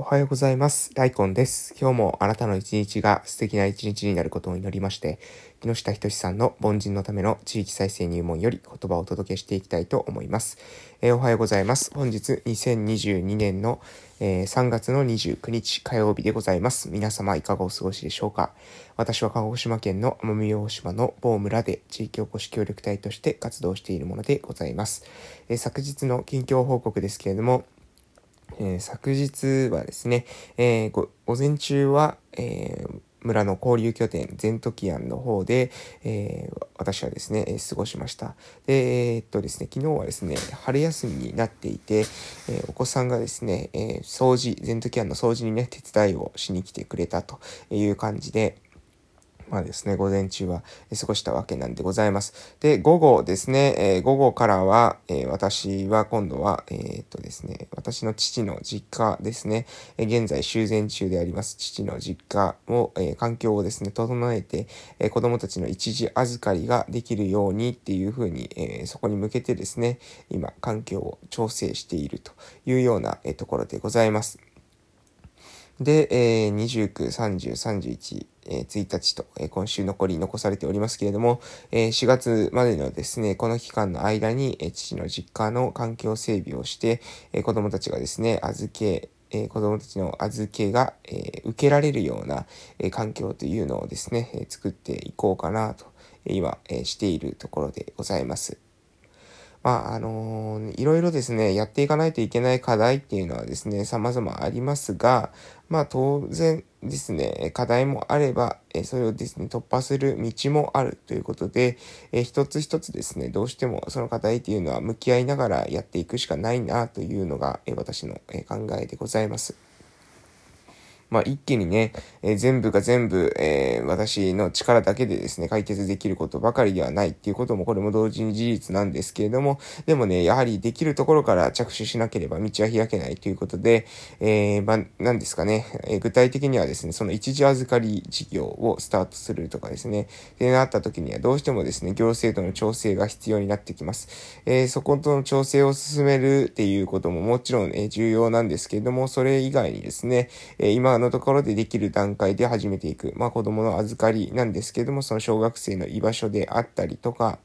おはようございます。大根です。今日もあなたの一日が素敵な一日になることを祈りまして、木下仁さんの凡人のための地域再生入門より言葉をお届けしていきたいと思います。えー、おはようございます。本日2022年の、えー、3月の29日火曜日でございます。皆様いかがお過ごしでしょうか？私は鹿児島県の奄美大島の某村で地域おこし協力隊として活動しているものでございます。えー、昨日の近況報告ですけれども、えー、昨日はですね、えー、午前中は、えー、村の交流拠点、ゼントキアンの方で、えー、私はですね、えー、過ごしました。で、えー、っとですね、昨日はですね、春休みになっていて、えお子さんがですね、え掃除、ゼントキアンの掃除にね、手伝いをしに来てくれたという感じで、まあですね、午前中は過ごしたわけなんでございます。で、午後ですね、えー、午後からは、えー、私は今度は、えー、っとですね、私の父の実家ですね、え現在修繕中であります父の実家を、え環境をですね、整えて、え子供たちの一時預かりができるようにっていうふうに、えそこに向けてですね、今、環境を調整しているというような、えところでございます。で、えー、29、30、31、えー、1日と、えー、今週残り残されておりますけれども、えー、4月までのですね、この期間の間に、えー、父の実家の環境整備をして、えー、子供たちがですね、預け、えー、子供たちの預けが、えー、受けられるような、えー、環境というのをですね、えー、作っていこうかなと、今、えー、しているところでございます。まあ、あのー、いろいろですね、やっていかないといけない課題っていうのはですね、様々ありますが、まあ、当然ですね、課題もあれば、それをですね、突破する道もあるということで、一つ一つですね、どうしてもその課題っていうのは向き合いながらやっていくしかないなというのが、私の考えでございます。まあ、一気にね、えー、全部が全部、えー、私の力だけでですね、解決できることばかりではないっていうことも、これも同時に事実なんですけれども、でもね、やはりできるところから着手しなければ道は開けないということで、えー、まあ、何ですかね、え具体的にはですね、その一時預かり事業をスタートするとかですね、でなった時にはどうしてもですね、行政との調整が必要になってきます。えそことの調整を進めるっていうことももちろん、え重要なんですけれども、それ以外にですね、え今のところでできる段階で始めていく。まあ子供の預かりなんですけども、その小学生の居場所であったりとか、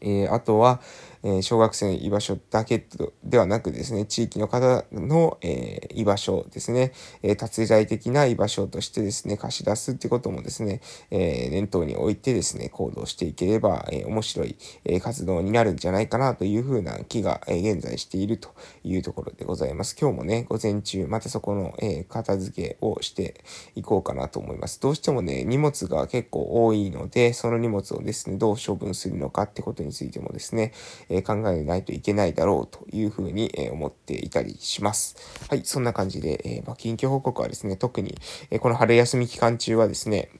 えー、あとは、え、小学生の居場所だけではなくですね、地域の方の、え、居場所ですね、えー、達在的な居場所としてですね、貸し出すってこともですね、え念頭に置いてですね、行動していければ、え面白い、え活動になるんじゃないかなというふうな気が、え現在しているというところでございます。今日もね、午前中、またそこの、え片付けをしていこうかなと思います。どうしてもね、荷物が結構多いので、その荷物をですね、どう処分するのかってことについてもですね、え考えないといけないだろうというふうに、え思っていたりします。はい、そんな感じで、えまあ、近況報告はですね、特に、えこの春休み期間中はですね、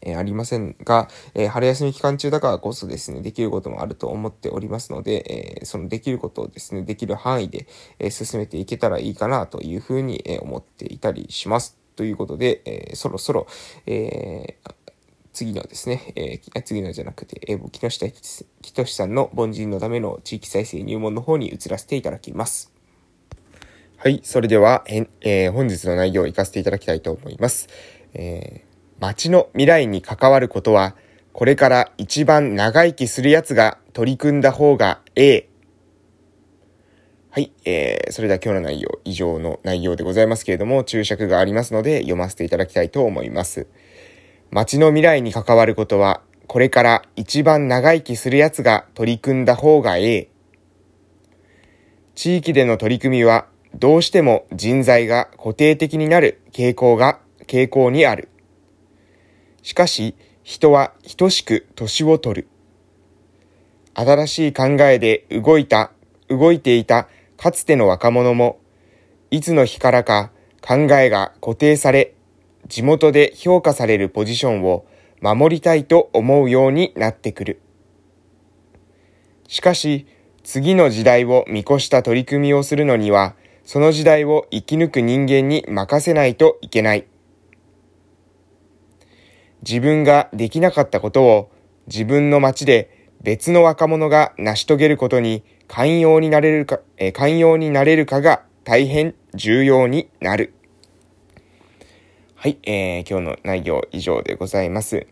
えありませんが、え春休み期間中だからこそですね、できることもあると思っておりますので、えそのできることをですね、できる範囲で、え進めていけたらいいかなというふうに、え思っていたりします。ということで、えそろそろ、えー次のですね、えー、次のじゃなくて、えー、木下仁さんの凡人のための地域再生入門の方に移らせていただきます。はい、それでは、えー、本日の内容を活かせていただきたいと思います。えー、街の未来に関わることは、これから一番長生きするやつが取り組んだ方がええ。はい、えー、それでは今日の内容、以上の内容でございますけれども、注釈がありますので読ませていただきたいと思います。街の未来に関わることは、これから一番長生きする奴が取り組んだ方がええ。地域での取り組みは、どうしても人材が固定的になる傾向が、傾向にある。しかし、人は等しく年を取る。新しい考えで動いた、動いていたかつての若者も、いつの日からか考えが固定され、地元で評価されるポジションを守りたいと思うようになってくる。しかし、次の時代を見越した取り組みをするのには、その時代を生き抜く人間に任せないといけない。自分ができなかったことを自分の街で別の若者が成し遂げることに寛容になれるか、え寛容になれるかが大変重要になる。はい、えー、今日の内容以上でございます。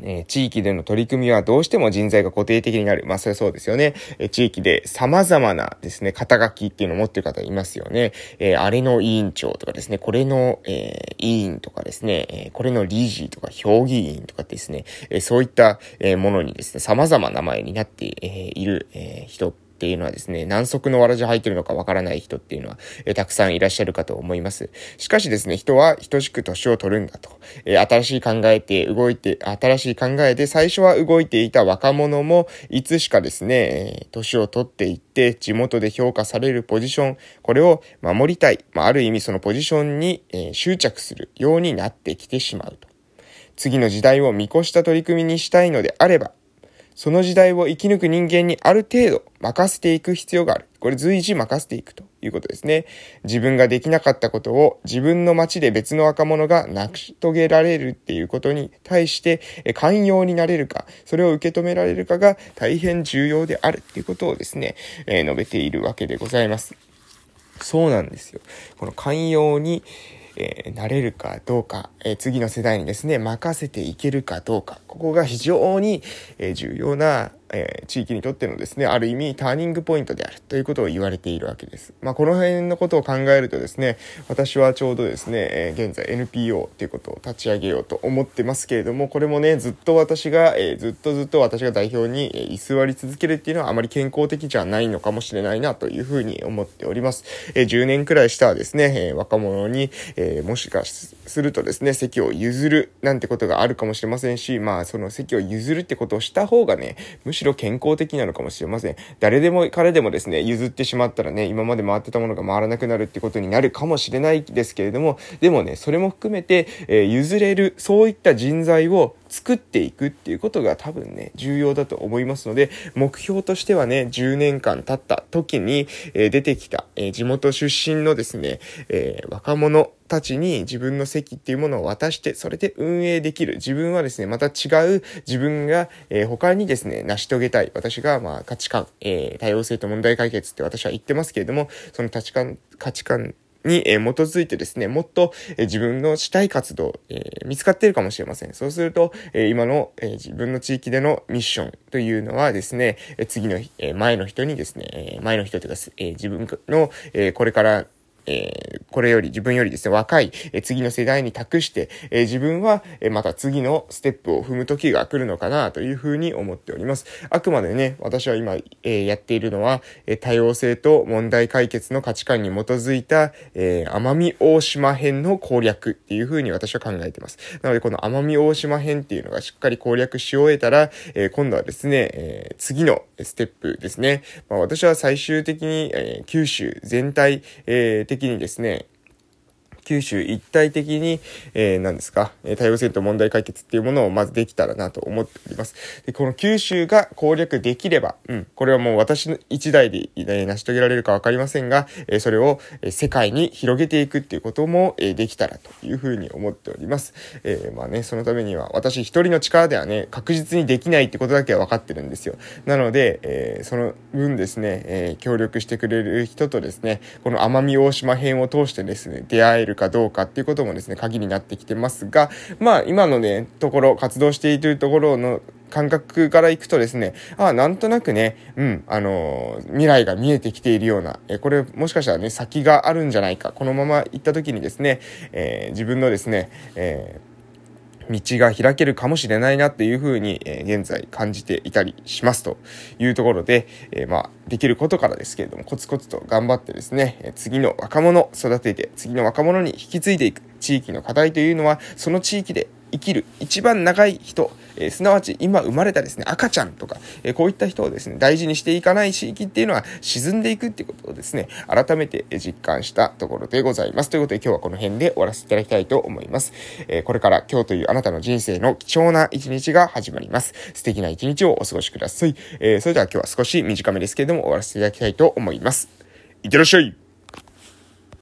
えー、地域での取り組みはどうしても人材が固定的になる。まあ、それはそうですよね。えー、地域で様々なですね、肩書きっていうのを持ってる方いますよね。えー、あれの委員長とかですね、これの、え委員とかですね、えこれの理事とか評議員とかですね、えそういった、えものにですね、様々な名前になって、えいる、え人っていうのはですね、何足のわらじ入ってるのかわからない人っていうのは、え、たくさんいらっしゃるかと思います。しかしですね、人は等しく年を取るんだと。え、新しい考えて動いて、新しい考えで最初は動いていた若者も、いつしかですね、え、年を取っていって、地元で評価されるポジション、これを守りたい。まあ、ある意味そのポジションに、え執着するようになってきてしまうと。次の時代を見越した取り組みにしたいのであれば、その時代を生き抜く人間にある程度任せていく必要がある。これ随時任せていくということですね。自分ができなかったことを自分の街で別の若者が成し遂げられるっていうことに対して寛容になれるか、それを受け止められるかが大変重要であるっていうことをですね、えー、述べているわけでございます。そうなんですよ。この寛容に、えー、なれるかどうか、えー、次の世代にですね、任せていけるかどうか、ここが非常に、えー、重要な、えー、地域にとってのですね、ある意味ターニングポイントであるということを言われているわけです。まあ、この辺のことを考えるとですね、私はちょうどですね、えー、現在 NPO ということを立ち上げようと思ってますけれども、これもね、ずっと私が、えー、ずっとずっと私が代表に、え居座り続けるっていうのはあまり健康的じゃないのかもしれないなというふうに思っております。え10年くらいしたらですね、え若者に、えもしかするとですね、席を譲るなんてことがあるかもしれませんし、まあ、その席を譲るってことをした方がね、むししろ健康的なのかもしれません。誰でも彼でもですね、譲ってしまったらね、今まで回ってたものが回らなくなるってことになるかもしれないですけれども、でもね、それも含めて、えー、譲れる、そういった人材を作っていくっていうことが多分ね、重要だと思いますので、目標としてはね、10年間経った時に、えー、出てきた、えー、地元出身のですね、えー、若者たちに自分の席っていうものを渡して、それで運営できる。自分はですね、また違う自分が、え他にですね、成し遂げたい。私が、まあ、価値観、え多様性と問題解決って私は言ってますけれども、その価値観、価値観に、基づいてですね、もっと、自分のしたい活動、え見つかっているかもしれません。そうすると、え今の、え自分の地域でのミッションというのはですね、次の、え前の人にですね、前の人というか、え自分の、えこれからえー、これより、自分よりですね、若い、えー、次の世代に託して、えー、自分は、えまた次のステップを踏む時が来るのかなというふうに思っております。あくまでね、私は今、えやっているのは、え多様性と問題解決の価値観に基づいた、え奄美大島編の攻略っていうふうに私は考えています。なので、この奄美大島編っていうのがしっかり攻略し終えたら、え今度はですね、え次のステップですね。まあ、私は最終的に、え九州全体、え的にですね、九州一体的に、えー、何ですか、多様性と問題解決っていうものをまずできたらなと思っております。で、この九州が攻略できれば、うん、これはもう私の一代で、えー、成し遂げられるかわかりませんが、えー、それを、え世界に広げていくっていうことも、えできたらというふうに思っております。えまあね、そのためには私一人の力ではね、確実にできないってことだけは分かってるんですよ。なので、えその分ですね、え協力してくれる人とですね、この奄美大島編を通してですね、出会えるかどうかっていうこともですね、鍵になってきてますが、まあ今のね、ところ、活動しているところの感覚からいくとですね、ああ、なんとなくね、うん、あのー、未来が見えてきているような、えこれもしかしたらね、先があるんじゃないか、このまま行った時にですね、えー、自分のですね、えー道が開けるかもしれないなっていうふうに、え、現在感じていたりしますというところで、え、まあ、できることからですけれども、コツコツと頑張ってですね、次の若者を育てて、次の若者に引き継いでいく地域の課題というのは、その地域で生きる一番長い人、えー、すなわち今生まれたですね、赤ちゃんとか、えー、こういった人をですね、大事にしていかない地域っていうのは沈んでいくっていうことをですね、改めて実感したところでございます。ということで今日はこの辺で終わらせていただきたいと思います。えー、これから今日というあなたの人生の貴重な一日が始まります。素敵な一日をお過ごしください。えそれでは今日は少し短めですけれども終わらせていただきたいと思います。いってらっしゃい